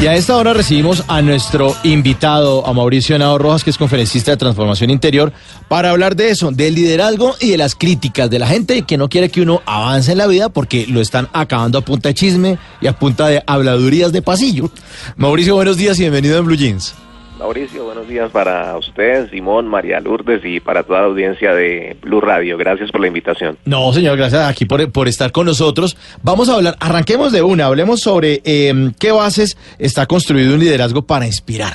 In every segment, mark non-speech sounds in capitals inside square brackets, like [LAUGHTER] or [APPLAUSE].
Y a esta hora recibimos a nuestro invitado, a Mauricio Henao Rojas, que es conferencista de transformación interior, para hablar de eso, del liderazgo y de las críticas de la gente que no quiere que uno avance en la vida porque lo están acabando a punta de chisme y a punta de habladurías de pasillo. Mauricio, buenos días y bienvenido en Blue Jeans. Mauricio, buenos días para usted, Simón, María Lourdes y para toda la audiencia de Blue Radio. Gracias por la invitación. No, señor, gracias aquí por, por estar con nosotros. Vamos a hablar, arranquemos de una, hablemos sobre eh, qué bases está construido un liderazgo para inspirar.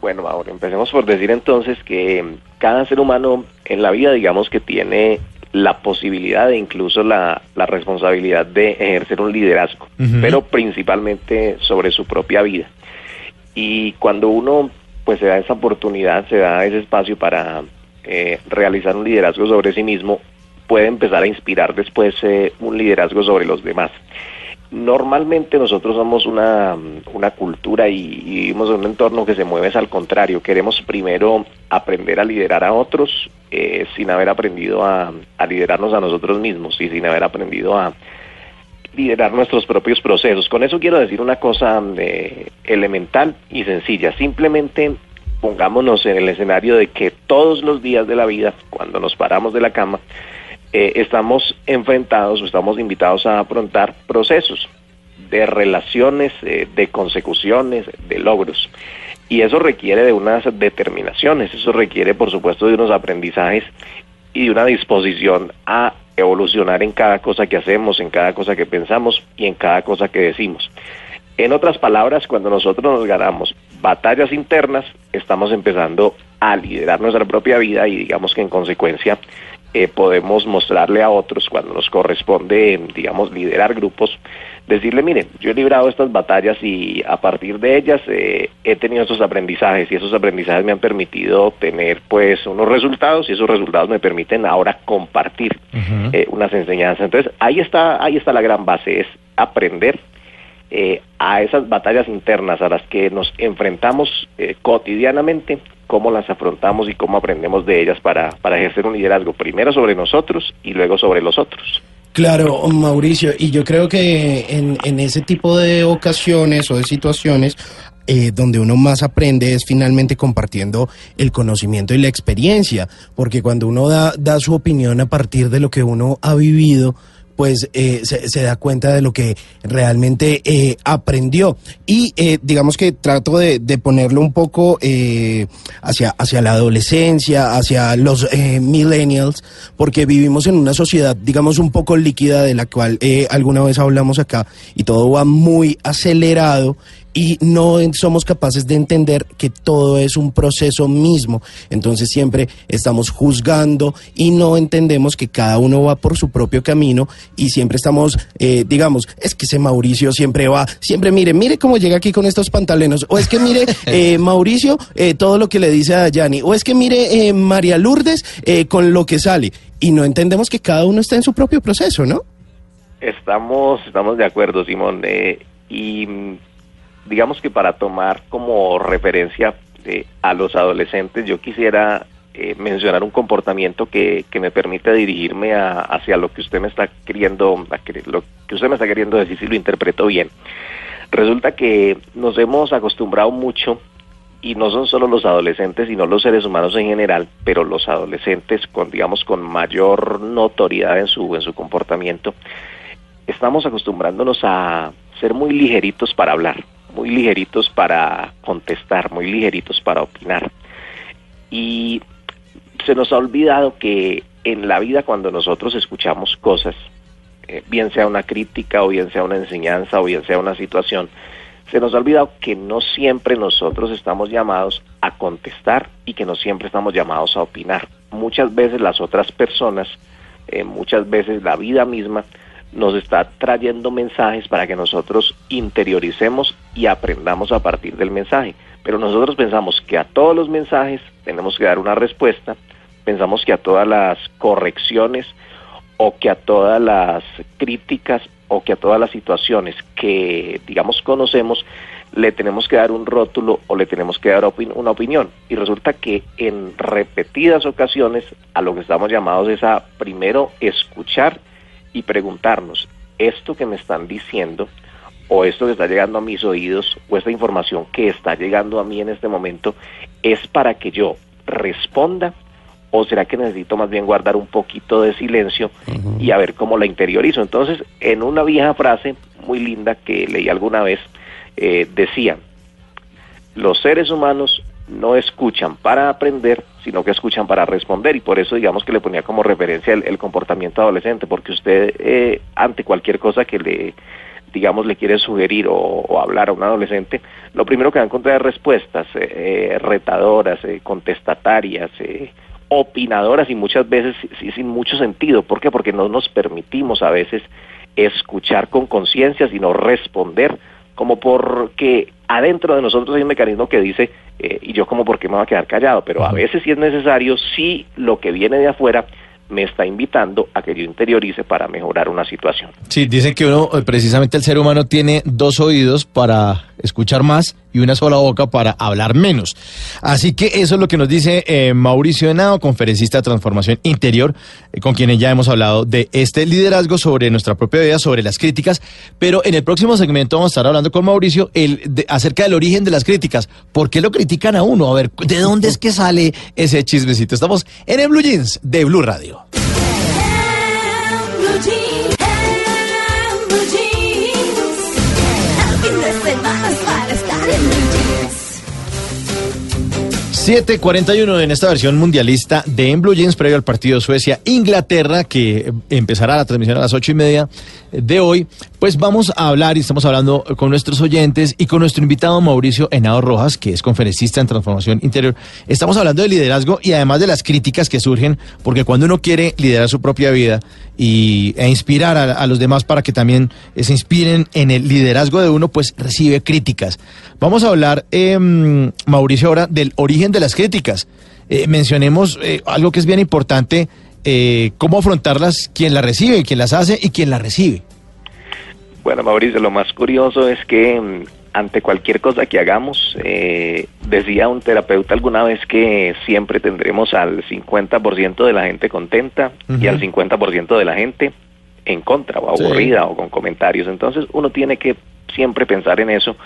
Bueno, ahora empecemos por decir entonces que cada ser humano en la vida, digamos que tiene la posibilidad e incluso la, la responsabilidad de ejercer un liderazgo, pero principalmente sobre su propia vida. Y cuando uno pues se da esa oportunidad, se da ese espacio para eh, realizar un liderazgo sobre sí mismo, puede empezar a inspirar después eh, un liderazgo sobre los demás. Normalmente nosotros somos una, una cultura y, y, vivimos en un entorno que se mueve es al contrario. Queremos primero aprender a liderar a otros eh, sin haber aprendido a, a liderarnos a nosotros mismos y sin haber aprendido a, liderar nuestros propios procesos. Con eso quiero decir una cosa eh, elemental y sencilla. Simplemente pongámonos en el escenario de que todos los días de la vida, cuando nos paramos de la cama, eh, estamos enfrentados o estamos invitados a afrontar procesos de relaciones, eh, de consecuciones, de logros. Y eso requiere de unas determinaciones, eso requiere por supuesto de unos aprendizajes y de una disposición a evolucionar en cada cosa que hacemos, en cada cosa que pensamos y en cada cosa que decimos. En otras palabras, cuando nosotros nos ganamos batallas internas, estamos empezando a liderar nuestra propia vida y digamos que en consecuencia eh, podemos mostrarle a otros cuando nos corresponde, digamos, liderar grupos, decirle, miren, yo he librado estas batallas y a partir de ellas eh, he tenido estos aprendizajes y esos aprendizajes me han permitido tener pues unos resultados y esos resultados me permiten ahora compartir uh -huh. eh, unas enseñanzas. Entonces ahí está, ahí está la gran base, es aprender eh, a esas batallas internas a las que nos enfrentamos eh, cotidianamente, cómo las afrontamos y cómo aprendemos de ellas para, para ejercer un liderazgo, primero sobre nosotros y luego sobre los otros. Claro, Mauricio, y yo creo que en, en ese tipo de ocasiones o de situaciones eh, donde uno más aprende es finalmente compartiendo el conocimiento y la experiencia, porque cuando uno da, da su opinión a partir de lo que uno ha vivido, pues eh, se, da cuenta de lo que realmente eh, aprendió. Y eh, digamos que trato de, ponerlo un poco hacia, hacia la adolescencia, hacia los millennials, porque vivimos en una sociedad, digamos, un poco líquida de la cual alguna vez hablamos acá y todo va muy acelerado y no somos capaces de entender que todo es un proceso mismo. Entonces siempre estamos juzgando y no entendemos que cada uno va por su propio camino y siempre estamos, eh, digamos, es que ese Mauricio siempre va, siempre mire, mire cómo llega aquí con estos pantalones, o es que mire [LAUGHS] eh, Mauricio eh, todo lo que le dice a Yanni, o es que mire eh, María Lourdes eh, con lo que sale y no entendemos que cada uno está en su propio proceso, ¿no? Estamos, estamos de acuerdo, Simón, eh, y digamos que para tomar como referencia eh, a los adolescentes, yo quisiera eh, mencionar un comportamiento que, que me permite dirigirme a, hacia lo que usted me está queriendo, lo que usted me está queriendo decir si lo interpreto bien. Resulta que nos hemos acostumbrado mucho y no son solo los adolescentes, sino los seres humanos en general, pero los adolescentes con digamos con mayor notoriedad en su en su comportamiento, estamos acostumbrándonos a ser muy ligeritos para hablar muy ligeritos para contestar, muy ligeritos para opinar. Y se nos ha olvidado que en la vida cuando nosotros escuchamos cosas, eh, bien sea una crítica o bien sea una enseñanza o bien sea una situación, se nos ha olvidado que no siempre nosotros estamos llamados a contestar y que no siempre estamos llamados a opinar. Muchas veces las otras personas, eh, muchas veces la vida misma, nos está trayendo mensajes para que nosotros interioricemos y aprendamos a partir del mensaje. Pero nosotros pensamos que a todos los mensajes tenemos que dar una respuesta, pensamos que a todas las correcciones o que a todas las críticas o que a todas las situaciones que, digamos, conocemos, le tenemos que dar un rótulo o le tenemos que dar una opinión. Y resulta que en repetidas ocasiones a lo que estamos llamados es a primero escuchar y preguntarnos, esto que me están diciendo o esto que está llegando a mis oídos o esta información que está llegando a mí en este momento es para que yo responda o será que necesito más bien guardar un poquito de silencio y a ver cómo la interiorizo. Entonces, en una vieja frase muy linda que leí alguna vez, eh, decía, los seres humanos no escuchan para aprender, sino que escuchan para responder y por eso digamos que le ponía como referencia el, comportamiento adolescente, porque usted eh, ante cualquier cosa que le digamos le quiere sugerir o, hablar a un adolescente, lo primero que va a encontrar es respuestas eh, retadoras, contestatarias, opinadoras y muchas veces sin mucho sentido. ¿Por qué? Porque no nos permitimos a veces escuchar con conciencia, sino responder como porque adentro de nosotros hay un mecanismo que dice, eh, y yo como porque me voy a quedar callado, pero a veces sí es necesario, si lo que viene de afuera me está invitando a que yo interiorice para mejorar una situación. Sí, dicen que uno, eh, precisamente el ser humano tiene dos oídos para escuchar más y una sola boca para hablar menos. Así que eso es lo que nos dice eh, Mauricio Henao, conferencista de transformación interior, eh, con quien ya hemos hablado de este liderazgo sobre nuestra propia vida, sobre las críticas, pero en el próximo segmento vamos a estar hablando con Mauricio el, acerca del origen de las críticas. ¿Por qué lo critican a uno? A ver, ¿de dónde es que sale ese chismecito? Estamos en el Blue Jeans de Blue Radio. 7:41 en esta versión mundialista de En Blue Jeans previo al partido Suecia-Inglaterra que empezará la transmisión a las ocho y media de hoy. Pues vamos a hablar y estamos hablando con nuestros oyentes y con nuestro invitado Mauricio Henao Rojas, que es conferencista en transformación interior. Estamos hablando de liderazgo y además de las críticas que surgen, porque cuando uno quiere liderar su propia vida y, e inspirar a, los demás para que también se inspiren en el liderazgo de uno, pues recibe críticas. Vamos a hablar, em, Mauricio, ahora del origen de las críticas. Eh, mencionemos eh, algo que es bien importante, eh, cómo afrontarlas, quién las recibe, quién las hace y quién las recibe. Bueno, Mauricio, lo más curioso es que mm, ante cualquier cosa que hagamos, eh, decía un terapeuta alguna vez que siempre tendremos al 50% de la gente contenta y al 50% de la gente en contra o aburrida o con comentarios. Entonces uno tiene que siempre pensar en eso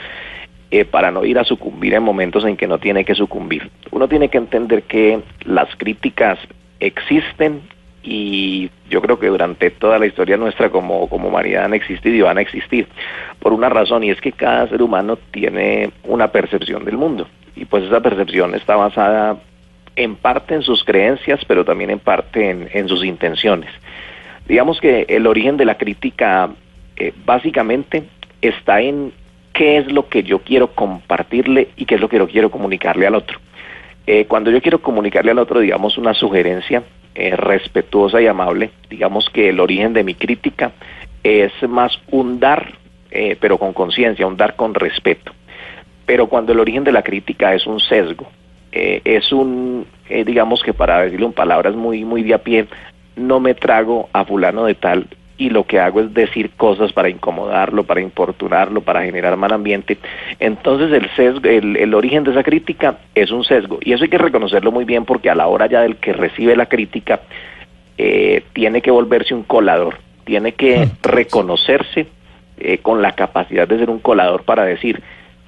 eh, para no ir a sucumbir en momentos en que no tiene que sucumbir. Uno tiene que entender que las críticas existen y yo creo que durante toda la historia nuestra como, como humanidad han existido y van a existir por una razón y es que cada ser humano tiene una percepción del mundo y pues esa percepción está basada en parte en sus creencias pero también en parte en, sus intenciones. Digamos que el origen de la crítica eh, básicamente está en qué es lo que yo quiero compartirle y qué es lo que yo quiero comunicarle al otro. Eh, cuando yo quiero comunicarle al otro, digamos, una sugerencia, eh, respetuosa y amable. Digamos que el origen de mi crítica es más un dar, eh, pero con conciencia, un dar con respeto. Pero cuando el origen de la crítica es un sesgo, es un, digamos que para decirlo en palabras muy, muy de a pie, no me trago a fulano de tal y lo que hago es decir cosas para incomodarlo, para importunarlo, para generar mal ambiente. Entonces el sesgo, el, origen de esa crítica es un sesgo. Y eso hay que reconocerlo muy bien porque a la hora ya del que recibe la crítica eh, tiene que volverse un colador, tiene que reconocerse eh, con la capacidad de ser un colador para decir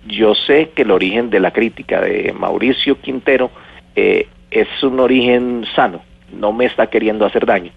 yo sé que el origen de la crítica de Mauricio Quintero eh, es un origen sano, no me está queriendo hacer daño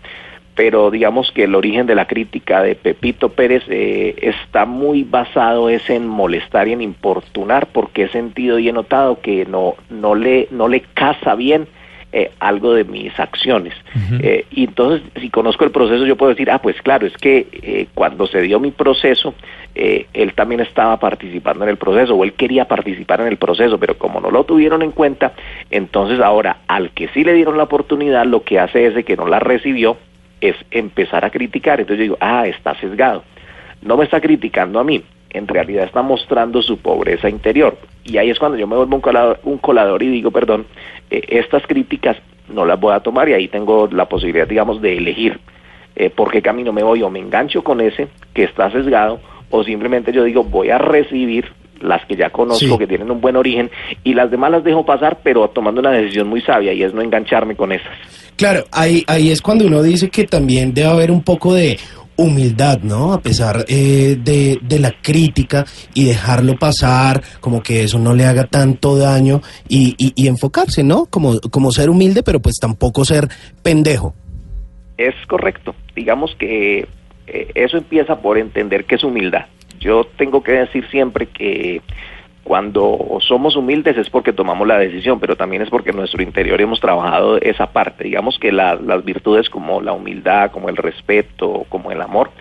pero digamos que el origen de la crítica de Pepito Pérez eh, está muy basado es en molestar y en importunar porque he sentido y he notado que no, no, le, no le casa bien eh, algo de mis acciones. Eh, y entonces, si conozco el proceso, yo puedo decir, ah, pues claro, es que cuando se dio mi proceso, él también estaba participando en el proceso, o él quería participar en el proceso, pero como no lo tuvieron en cuenta, entonces ahora al que sí le dieron la oportunidad, lo que hace es que no la recibió, es empezar a criticar. Entonces yo digo, ah, está sesgado. No me está criticando a mí, en realidad está mostrando su pobreza interior. Y ahí es cuando yo me vuelvo un colador, un colador y digo, perdón, eh, estas críticas no las voy a tomar y ahí tengo la posibilidad, digamos, de elegir eh, por qué camino me voy o me engancho con ese que está sesgado o simplemente yo digo, voy a recibir las que ya conozco, Sí. que tienen un buen origen, y las demás las dejo pasar, pero tomando una decisión muy sabia, y es no engancharme con esas. Claro, ahí, ahí es cuando uno dice que también debe haber un poco de humildad, ¿no? A pesar eh, de, de la crítica y dejarlo pasar, como que eso no le haga tanto daño y, y, y enfocarse, ¿no? Como, como ser humilde, pero pues tampoco ser pendejo. Es correcto. Digamos que eh, eso empieza por entender que es humildad. Yo tengo que decir siempre que cuando somos humildes es porque tomamos la decisión, pero también es porque en nuestro interior hemos trabajado esa parte. Digamos que la- las virtudes como la humildad, como el respeto, como el amor,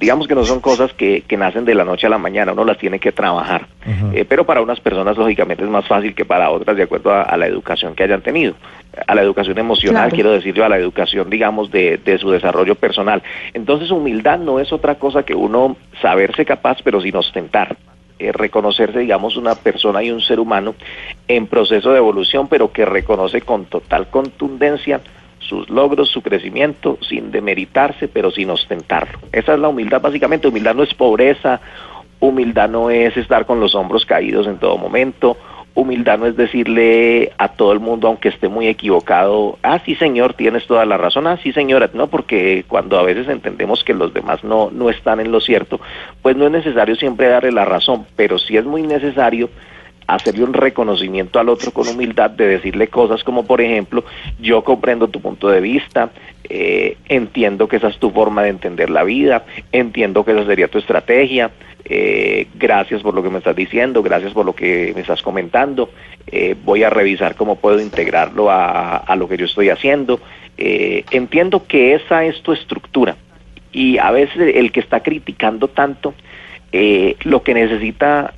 digamos que no son cosas que, que nacen de la noche a la mañana, uno las tiene que trabajar. Eh, pero para unas personas lógicamente es más fácil que para otras de acuerdo a, a la educación que hayan tenido. A la educación emocional, Claro. quiero decir yo, a la educación, digamos, de, de su desarrollo personal. Entonces humildad no es otra cosa que uno saberse capaz pero sin ostentar. Eh, reconocerse, digamos, una persona y un ser humano en proceso de evolución, pero que reconoce con total contundencia sus logros, su crecimiento, sin demeritarse, pero sin ostentarlo. Esa es la humildad, básicamente. Humildad no es pobreza, humildad no es estar con los hombros caídos en todo momento, humildad no es decirle a todo el mundo, aunque esté muy equivocado, ah, sí señor, tienes toda la razón, ah, sí señora, no, porque cuando a veces entendemos que los demás no, no están en lo cierto, pues no es necesario siempre darle la razón, pero sí es muy necesario hacerle un reconocimiento al otro con humildad, de decirle cosas como, por ejemplo, yo comprendo tu punto de vista, eh, entiendo que esa es tu forma de entender la vida, entiendo que esa sería tu estrategia, eh, gracias por lo que me estás diciendo, gracias por lo que me estás comentando, eh, voy a revisar cómo puedo integrarlo a, lo que yo estoy haciendo, entiendo que esa es tu estructura y a veces el que está criticando tanto, lo que necesita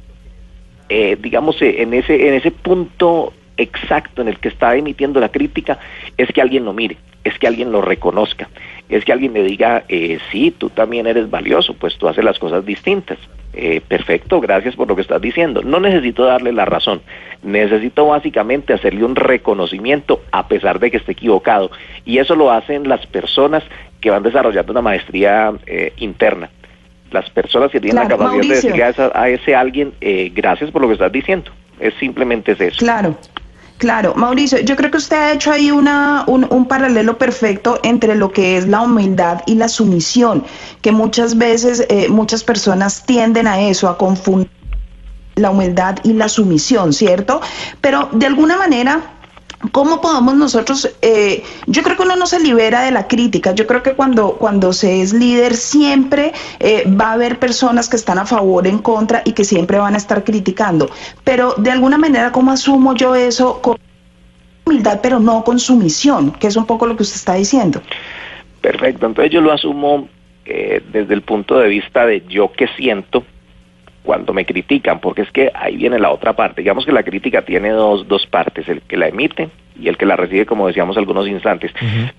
eh, digamos, eh, en ese, en ese punto exacto en el que está emitiendo la crítica, es que alguien lo mire, es que alguien lo reconozca, es que alguien le diga, eh, sí, tú también eres valioso, pues tú haces las cosas distintas. Eh, perfecto, gracias por lo que estás diciendo. No necesito darle la razón, necesito básicamente hacerle un reconocimiento a pesar de que esté equivocado. Y eso lo hacen las personas que van desarrollando una maestría eh, interna las personas que tienen la capacidad de decirle a, esa- a ese alguien, eh, gracias por lo que estás diciendo. Es simplemente es eso. Claro, claro. Mauricio, yo creo que usted ha hecho ahí una, un, un paralelo perfecto entre lo que es la humildad y la sumisión, que muchas veces eh, muchas personas tienden a eso, a confundir la humildad y la sumisión, ¿cierto? Pero de alguna manera... ¿Cómo podemos nosotros? eh, yo creo que uno no se libera de la crítica. Yo creo que cuando, cuando se es líder siempre eh, va a haber personas que están a favor, en contra y que siempre van a estar criticando. Pero de alguna manera, ¿cómo asumo yo eso con humildad, pero no con sumisión? Que es un poco lo que usted está diciendo. Perfecto. Entonces yo lo asumo eh, desde el punto de vista de yo que siento cuando me critican, porque es que ahí viene la otra parte. Digamos que la crítica tiene dos, dos partes, el que la emite y el que la recibe, como decíamos algunos instantes.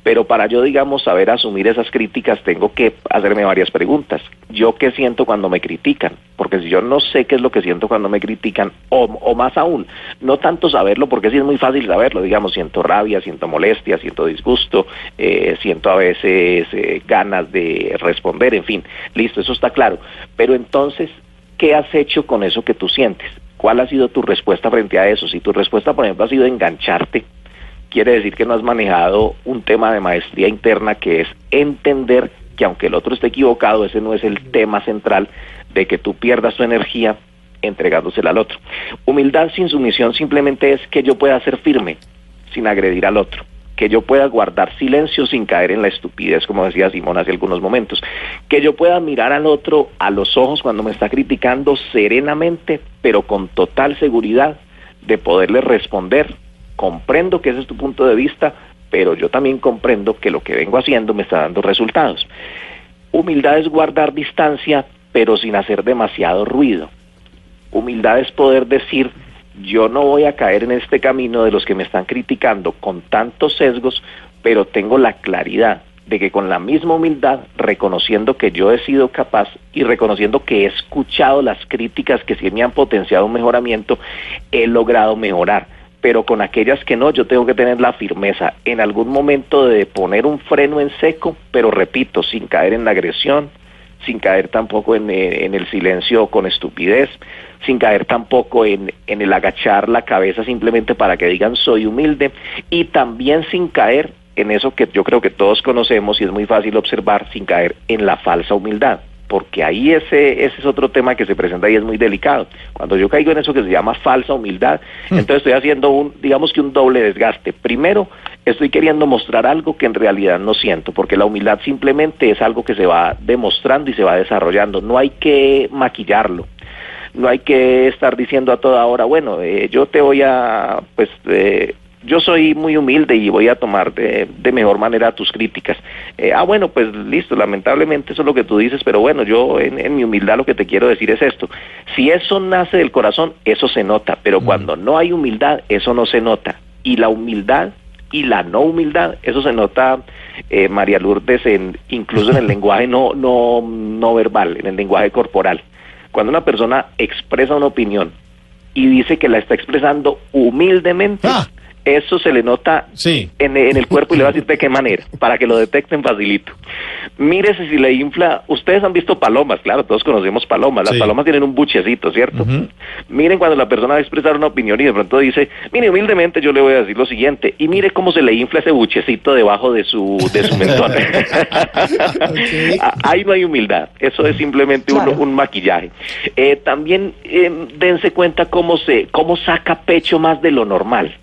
Pero para yo, digamos, saber asumir esas críticas, tengo que hacerme varias preguntas. ¿Yo qué siento cuando me critican? Porque si yo no sé qué es lo que siento cuando me critican, o, o más aún, no tanto saberlo, porque sí es muy fácil saberlo, digamos, siento rabia, siento molestia, siento disgusto, eh, siento a veces eh, ganas de responder, en fin, listo, eso está claro. Pero entonces, ¿qué has hecho con eso que tú sientes? ¿Cuál ha sido tu respuesta frente a eso? Si tu respuesta, por ejemplo, ha sido engancharte, quiere decir que no has manejado un tema de maestría interna que es entender que aunque el otro esté equivocado, ese no es el tema central de que tú pierdas tu energía entregándosela al otro. Humildad sin sumisión simplemente es que yo pueda ser firme sin agredir al otro, que yo pueda guardar silencio sin caer en la estupidez, como decía Simón hace algunos momentos, que yo pueda mirar al otro a los ojos cuando me está criticando serenamente, pero con total seguridad de poderle responder, comprendo que ese es tu punto de vista, pero yo también comprendo que lo que vengo haciendo me está dando resultados. Humildad es guardar distancia, pero sin hacer demasiado ruido. Humildad es poder decir, yo no voy a caer en este camino de los que me están criticando con tantos sesgos, pero tengo la claridad de que con la misma humildad, reconociendo que yo he sido capaz y reconociendo que he escuchado las críticas que sí me han potenciado un mejoramiento, he logrado mejorar. Pero con aquellas que no, yo tengo que tener la firmeza en algún momento de poner un freno en seco, pero repito, sin caer en la agresión, sin caer tampoco en, en el silencio con estupidez, sin caer tampoco en, en el agachar la cabeza simplemente para que digan soy humilde y también sin caer en eso que yo creo que todos conocemos y es muy fácil observar sin caer en la falsa humildad porque ahí ese, ese es otro tema que se presenta y es muy delicado. Cuando yo caigo en eso que se llama falsa humildad, entonces estoy haciendo un, digamos que un doble desgaste. Primero, estoy queriendo mostrar algo que en realidad no siento, porque la humildad simplemente es algo que se va demostrando y se va desarrollando, no hay que maquillarlo. No hay que estar diciendo a toda hora, bueno, eh, yo te voy a, pues, eh, yo soy muy humilde y voy a tomar de, de mejor manera tus críticas. Eh, ah, bueno, pues listo, lamentablemente eso es lo que tú dices, pero bueno, yo en, en, mi humildad lo que te quiero decir es esto. Si eso nace del corazón, eso se nota, pero cuando no hay humildad, eso no se nota. Y la humildad y la no humildad, eso se nota, eh, María Lourdes, en, incluso en el [LAUGHS] lenguaje no, no, no verbal, en el lenguaje corporal. Cuando una persona expresa una opinión y dice que la está expresando humildemente, ah eso se le nota en, el cuerpo y le va a decir de qué manera, para que lo detecten facilito. Mírese si le infla, ustedes han visto palomas, claro, todos conocemos palomas, las palomas tienen un buchecito, ¿cierto? Miren cuando la persona va a expresar una opinión y de pronto dice, mire, humildemente yo le voy a decir lo siguiente, y mire cómo se le infla ese buchecito debajo de su, de su mentón. [LAUGHS] Ahí no hay humildad, eso es simplemente un, maquillaje. Eh, también eh, dense cuenta cómo se, cómo saca pecho más de lo normal.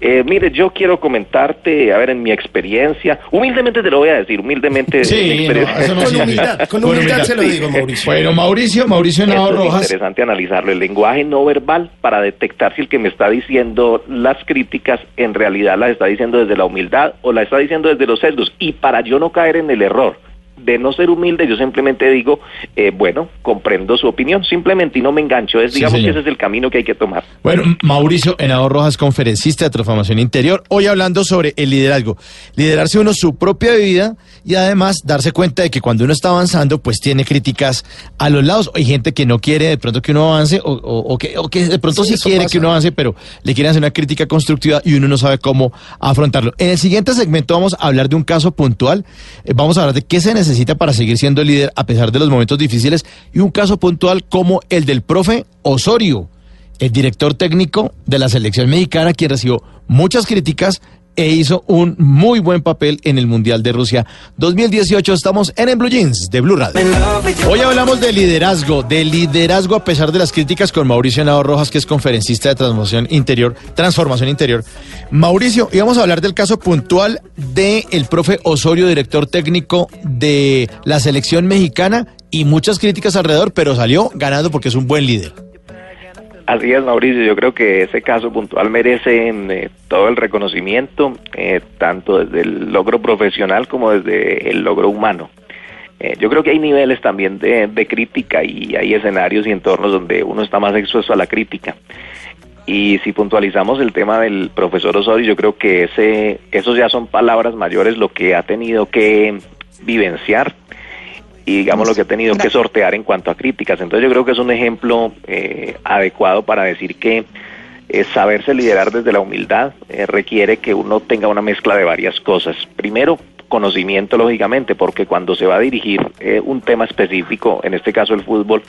Eh, mire, yo quiero comentarte, a ver, en mi experiencia, humildemente te lo voy a decir, humildemente. Sí, con, humildad, con, humildad, se lo digo, Mauricio. Bueno, Mauricio, Mauricio Nado Rojas. Es interesante analizarlo, el lenguaje no verbal para detectar si el que me está diciendo las críticas en realidad las está diciendo desde la humildad o la está diciendo desde los sesgos y para yo no caer en el error de no ser humilde, yo simplemente digo, eh, bueno, comprendo su opinión, simplemente y no me engancho. Es, digamos que ese es el camino que hay que tomar. Bueno, Mauricio Henao Rojas, conferencista de transformación interior, hoy hablando sobre el liderazgo. Liderarse uno su propia vida y además darse cuenta de que cuando uno está avanzando, pues tiene críticas a los lados. Hay gente que no quiere de pronto que uno avance o, que, que, de pronto sí, quiere que uno avance, pero le quieren hacer una crítica constructiva y uno no sabe cómo afrontarlo. En el siguiente segmento vamos a hablar de un caso puntual. Eh, vamos a hablar de qué se necesita necesita para seguir siendo líder a pesar de los momentos difíciles. Y un caso puntual como el del profe Osorio, el director técnico de la selección mexicana, quien recibió muchas críticas e hizo un muy buen papel en el Mundial de Rusia 2018. Estamos en el Blue Jeans de Blue Radio. Hoy hablamos de liderazgo, de liderazgo a pesar de las críticas con Mauricio Nado Rojas, que es conferencista de transformación interior, transformación interior. Mauricio, íbamos a hablar del caso puntual de el profe Osorio, director técnico de la selección mexicana y muchas críticas alrededor, pero salió ganando porque es un buen líder. Así es, Mauricio. Yo creo que ese caso puntual merece eh, todo el reconocimiento, eh, tanto desde el logro profesional como desde el logro humano. Eh, yo creo que hay niveles también de, de, crítica y hay escenarios y entornos donde uno está más expuesto a la crítica. Y si puntualizamos el tema del profesor Osorio, yo creo que ese, esos ya son palabras mayores lo que ha tenido que vivenciar y digamos lo que ha tenido que sortear en cuanto a críticas. Entonces yo creo que es un ejemplo eh, adecuado para decir que eh, saberse liderar desde la humildad eh, requiere que uno tenga una mezcla de varias cosas. Primero, conocimiento, lógicamente, porque cuando se va a dirigir un tema específico, en este caso el fútbol,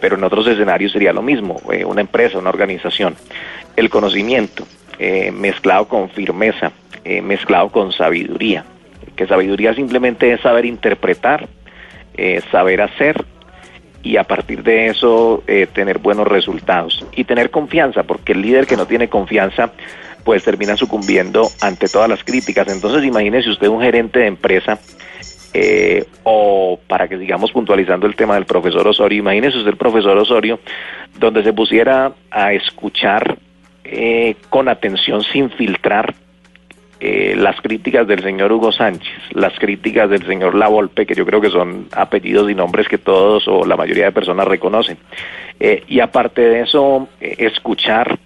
pero en otros escenarios sería lo mismo, una empresa, una organización, el conocimiento mezclado con firmeza, mezclado con sabiduría, que sabiduría simplemente es saber interpretar eh, saber hacer y a partir de eso eh, tener buenos resultados y tener confianza, porque el líder que no tiene confianza pues termina sucumbiendo ante todas las críticas. Entonces imagínese usted un gerente de empresa eh, o para que sigamos puntualizando el tema del profesor Osorio, imagínese usted profesor Osorio donde se pusiera a escuchar con atención sin filtrar eh, las críticas del señor Hugo Sánchez, las críticas del señor Lavolpe, que yo creo que son apellidos y nombres que todos o la mayoría de personas reconocen. Eh, y aparte de eso, eh, escuchar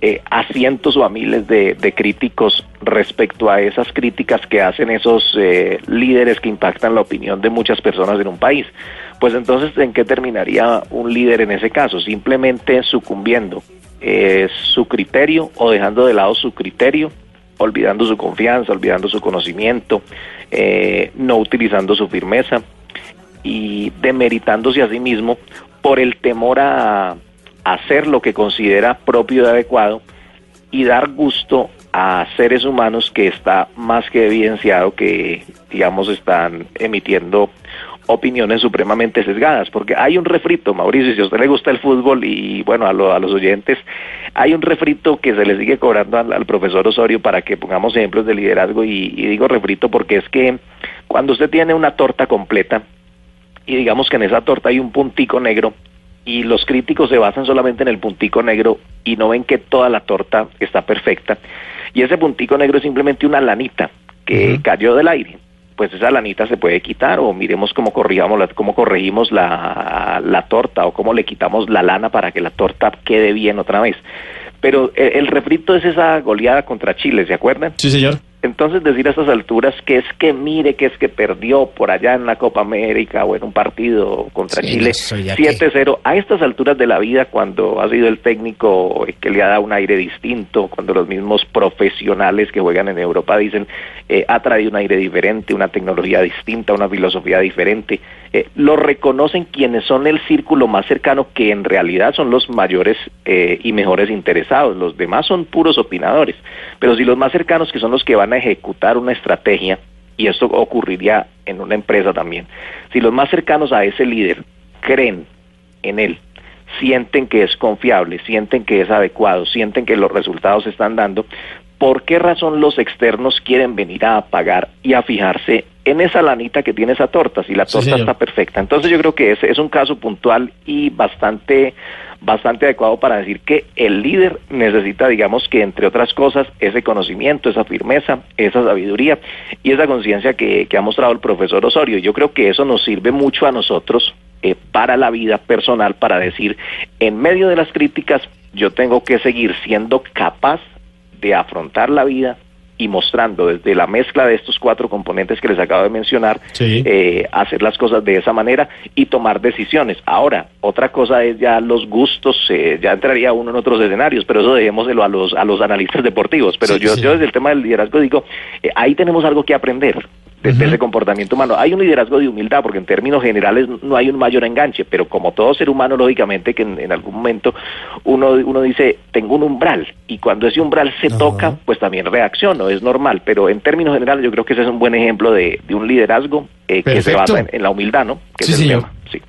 eh, a cientos o a miles de, de, críticos respecto a esas críticas que hacen esos eh, líderes que impactan la opinión de muchas personas en un país. Pues entonces, ¿en qué terminaría un líder en ese caso? Simplemente sucumbiendo su criterio o dejando de lado su criterio, olvidando su confianza, olvidando su conocimiento, eh, no utilizando su firmeza y demeritándose a sí mismo por el temor a hacer lo que considera propio y adecuado y dar gusto a seres humanos que está más que evidenciado que, digamos, están emitiendo opiniones supremamente sesgadas, porque hay un refrito, Mauricio, si a usted le gusta el fútbol y bueno, a, lo, a los oyentes, hay un refrito que se le sigue cobrando al, al profesor Osorio para que pongamos ejemplos de liderazgo y, y digo refrito porque es que cuando usted tiene una torta completa y digamos que en esa torta hay un puntico negro, y los críticos se basan solamente en el puntico negro y no ven que toda la torta está perfecta. Y ese puntico negro es simplemente una lanita que cayó del aire. Pues esa lanita se puede quitar o miremos cómo, corrigamos la, cómo corregimos la, la torta o cómo le quitamos la lana para que la torta quede bien otra vez. Pero el, el refrito es esa goleada contra Chile, ¿se acuerdan? Sí, señor. Entonces decir a estas alturas que es que mire que es que perdió por allá en la Copa América o en un partido contra Sí, Chile eso ya que- 7-0, a estas alturas de la vida cuando ha sido el técnico que le ha dado un aire distinto, cuando los mismos profesionales que juegan en Europa dicen eh, ha traído un aire diferente, una tecnología distinta, una filosofía diferente, eh, lo reconocen quienes son el círculo más cercano que en realidad son los mayores eh, y mejores interesados, los demás son puros opinadores, pero si los más cercanos que son los que van a ejecutar una estrategia, y esto ocurriría en una empresa también, si los más cercanos a ese líder creen en él, sienten que es confiable, sienten que es adecuado, sienten que los resultados se están dando, ¿por qué razón los externos quieren venir a pagar y a fijarse en esa lanita que tiene esa torta, si la torta está perfecta? Entonces yo creo que ese es un caso puntual y bastante bastante adecuado para decir que el líder necesita, digamos que entre otras cosas, ese conocimiento, esa firmeza, esa sabiduría y esa conciencia que, que ha mostrado el profesor Osorio. Yo creo que eso nos sirve mucho a nosotros eh, para la vida personal, para decir, en medio de las críticas, yo tengo que seguir siendo capaz de afrontar la vida y mostrando desde la mezcla de estos cuatro componentes que les acabo de mencionar, Sí. eh, hacer las cosas de esa manera y tomar decisiones. Ahora, otra cosa es ya los gustos, eh, ya entraría uno en otros escenarios, pero eso dejémoselo a los, a los analistas deportivos. Pero Sí, yo, sí. yo desde el tema del liderazgo digo, eh, ahí tenemos algo que aprender desde ese comportamiento humano. Hay un liderazgo de humildad, porque en términos generales no hay un mayor enganche, pero como todo ser humano, lógicamente, que en, en algún momento uno, uno dice, tengo un umbral, y cuando ese umbral se toca, pues también reacciono, es normal, pero en términos generales yo creo que ese es un buen ejemplo de, de un liderazgo eh, que se basa en, en la humildad, ¿no? Que Sí, es el señor. tema, sí.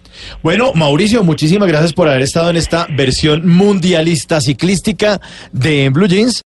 Bueno, Mauricio, muchísimas gracias por haber estado en esta versión mundialista ciclística de Blue Jeans.